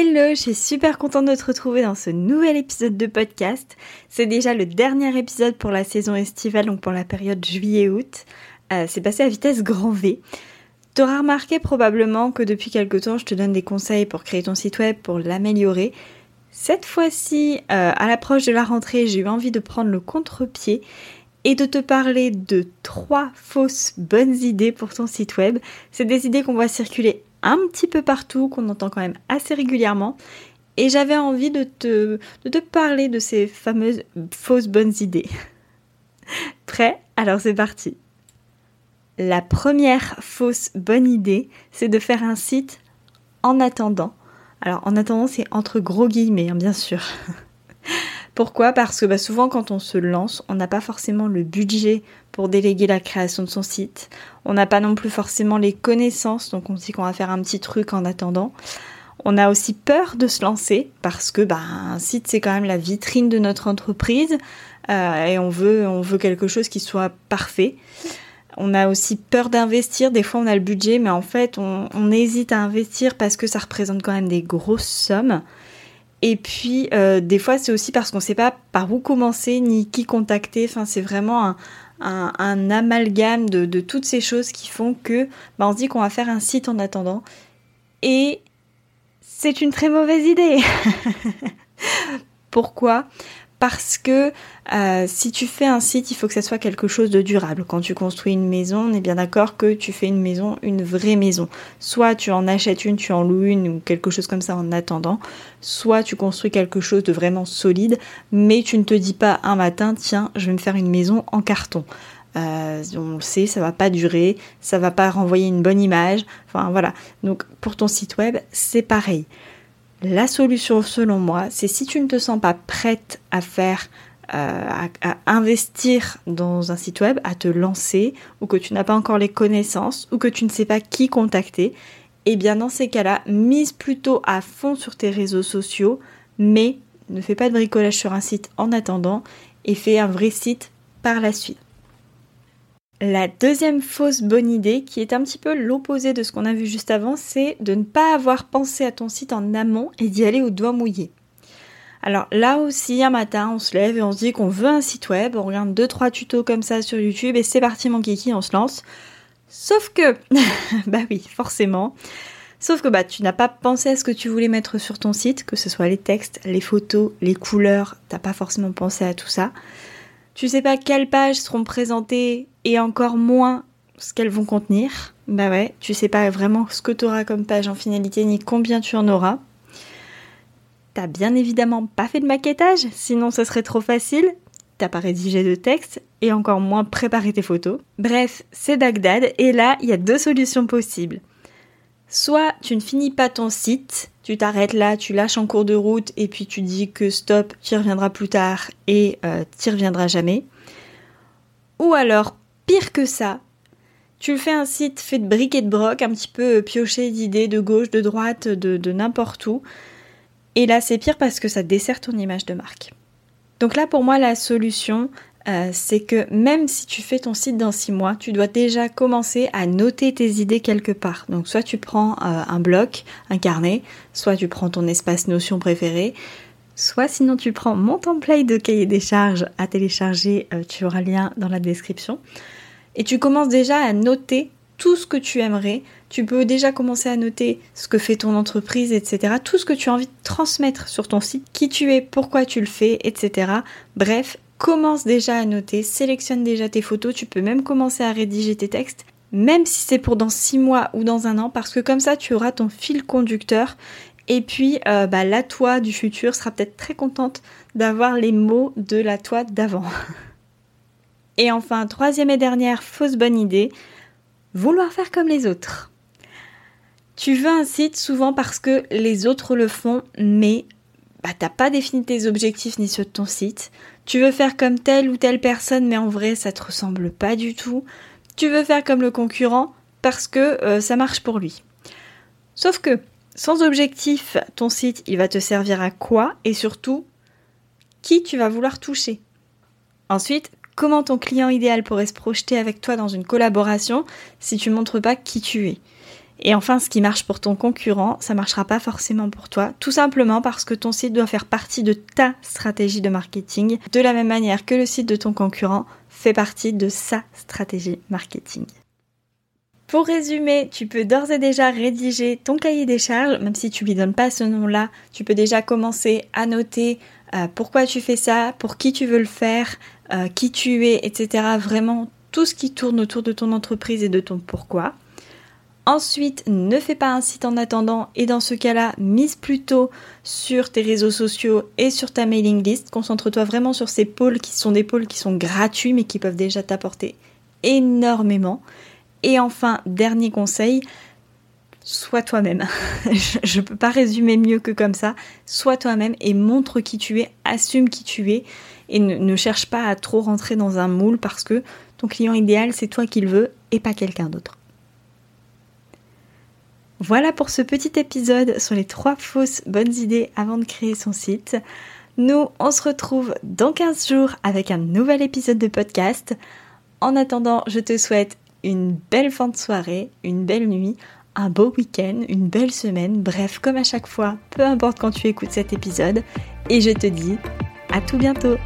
Hello, je suis super contente de te retrouver dans ce nouvel épisode de podcast. C'est déjà le dernier épisode pour la saison estivale, donc pour la période juillet-août. Euh, c'est passé à vitesse grand V. Tu auras remarqué probablement que depuis quelque temps, je te donne des conseils pour créer ton site web, pour l'améliorer. Cette fois-ci, euh, à l'approche de la rentrée, j'ai eu envie de prendre le contre-pied et de te parler de trois fausses bonnes idées pour ton site web. C'est des idées qu'on voit circuler un petit peu partout, qu'on entend quand même assez régulièrement. Et j'avais envie de te, de te parler de ces fameuses fausses bonnes idées. Prêt? Alors c'est parti. La première fausse bonne idée, c'est de faire un site en attendant. Alors en attendant, c'est entre gros guillemets, hein, bien sûr. Pourquoi? Parce que bah, souvent quand on se lance, on n'a pas forcément le budget pour déléguer la création de son site. On n'a pas non plus forcément les connaissances, donc on se dit qu'on va faire un petit truc en attendant. On a aussi peur de se lancer parce que bah, un site c'est quand même la vitrine de notre entreprise euh, et on veut, on veut quelque chose qui soit parfait. On a aussi peur d'investir. Des fois, on a le budget, mais en fait, on, hésite à investir parce que ça représente quand même des grosses sommes. Et puis, euh, des fois, c'est aussi parce qu'on ne sait pas par où commencer ni qui contacter. Enfin, c'est vraiment un, amalgame de, de, toutes ces choses qui font que bah, on se dit qu'on va faire un site en attendant. Et c'est une très mauvaise idée. Pourquoi? Parce que euh, si tu fais un site, il faut que ça soit quelque chose de durable. Quand tu construis une maison, on est bien d'accord que tu fais une maison, une vraie maison. Soit tu en achètes une, tu en loues une ou quelque chose comme ça en attendant, soit tu construis quelque chose de vraiment solide, mais tu ne te dis pas un matin, tiens, je vais me faire une maison en carton. Euh, on le sait, ça va pas durer, ça va pas renvoyer une bonne image. Enfin voilà. Donc pour ton site web, c'est pareil. La solution, selon moi, c'est si tu ne te sens pas prête à faire, euh, à, investir dans un site web, à te lancer, ou que tu n'as pas encore les connaissances, ou que tu ne sais pas qui contacter, eh bien dans ces cas-là, mise plutôt à fond sur tes réseaux sociaux, mais ne fais pas de bricolage sur un site en attendant, et fais un vrai site par la suite. La deuxième fausse bonne idée, qui est un petit peu l'opposé de ce qu'on a vu juste avant, c'est de ne pas avoir pensé à ton site en amont et d'y aller au doigt mouillé. Alors là aussi, un matin, on se lève et on se dit qu'on veut un site web, on regarde deux trois tutos comme ça sur YouTube et c'est parti mon kiki, on se lance. Sauf que, bah oui, forcément. Sauf que bah tu n'as pas pensé à ce que tu voulais mettre sur ton site, que ce soit les textes, les photos, les couleurs, t'as pas forcément pensé à tout ça. Tu sais pas quelles pages seront présentées et encore moins ce qu'elles vont contenir. Bah ouais, tu sais pas vraiment ce que tu auras comme page en finalité ni combien tu en auras. T'as bien évidemment pas fait de maquettage, sinon ce serait trop facile. T'as pas rédigé de texte et encore moins préparé tes photos. Bref, c'est Bagdad et là, il y a deux solutions possibles. Soit tu ne finis pas ton site, tu t'arrêtes là, tu lâches en cours de route et puis tu dis que stop, tu reviendras plus tard et euh, tu y reviendras jamais. Ou alors, pire que ça, tu fais un site fait de briques et de broc, un petit peu pioché d'idées de gauche, de droite, de, de n'importe où. Et là, c'est pire parce que ça dessert ton image de marque. Donc là, pour moi, la solution, euh, c'est que même si tu fais ton site dans six mois, tu dois déjà commencer à noter tes idées quelque part. Donc soit tu prends euh, un bloc, un carnet, soit tu prends ton espace Notion préféré, soit sinon tu prends mon template de cahier des charges à télécharger, euh, tu auras le lien dans la description. Et tu commences déjà à noter tout ce que tu aimerais. Tu peux déjà commencer à noter ce que fait ton entreprise, etc. Tout ce que tu as envie de transmettre sur ton site, qui tu es, pourquoi tu le fais, etc. Bref, commence déjà à noter, sélectionne déjà tes photos, tu peux même commencer à rédiger tes textes, même si c'est pour dans 6 mois ou dans un an, parce que comme ça tu auras ton fil conducteur et puis euh, bah, la toi du futur sera peut-être très contente d'avoir les mots de la toi d'avant. et enfin, troisième et dernière fausse bonne idée, vouloir faire comme les autres. Tu veux un site souvent parce que les autres le font, mais bah, t'as pas défini tes objectifs ni ceux de ton site. Tu veux faire comme telle ou telle personne, mais en vrai, ça te ressemble pas du tout. Tu veux faire comme le concurrent parce que euh, ça marche pour lui. Sauf que, sans objectif, ton site, il va te servir à quoi et surtout, qui tu vas vouloir toucher. Ensuite, comment ton client idéal pourrait se projeter avec toi dans une collaboration si tu montres pas qui tu es? Et enfin, ce qui marche pour ton concurrent, ça marchera pas forcément pour toi, tout simplement parce que ton site doit faire partie de ta stratégie de marketing, de la même manière que le site de ton concurrent fait partie de sa stratégie marketing. Pour résumer, tu peux d'ores et déjà rédiger ton cahier des charges, même si tu lui donnes pas ce nom-là, tu peux déjà commencer à noter euh, pourquoi tu fais ça, pour qui tu veux le faire, euh, qui tu es, etc. Vraiment tout ce qui tourne autour de ton entreprise et de ton pourquoi. Ensuite, ne fais pas un site en attendant et dans ce cas-là, mise plutôt sur tes réseaux sociaux et sur ta mailing list. Concentre-toi vraiment sur ces pôles qui sont des pôles qui sont gratuits mais qui peuvent déjà t'apporter énormément. Et enfin, dernier conseil, sois toi-même. Je ne peux pas résumer mieux que comme ça. Sois toi-même et montre qui tu es, assume qui tu es et ne, cherche pas à trop rentrer dans un moule parce que ton client idéal, c'est toi qui le veux et pas quelqu'un d'autre. Voilà pour ce petit épisode sur les trois fausses bonnes idées avant de créer son site. Nous, on se retrouve dans 15 jours avec un nouvel épisode de podcast. En attendant, je te souhaite une belle fin de soirée, une belle nuit, un beau week-end, une belle semaine, bref, comme à chaque fois, peu importe quand tu écoutes cet épisode. Et je te dis à tout bientôt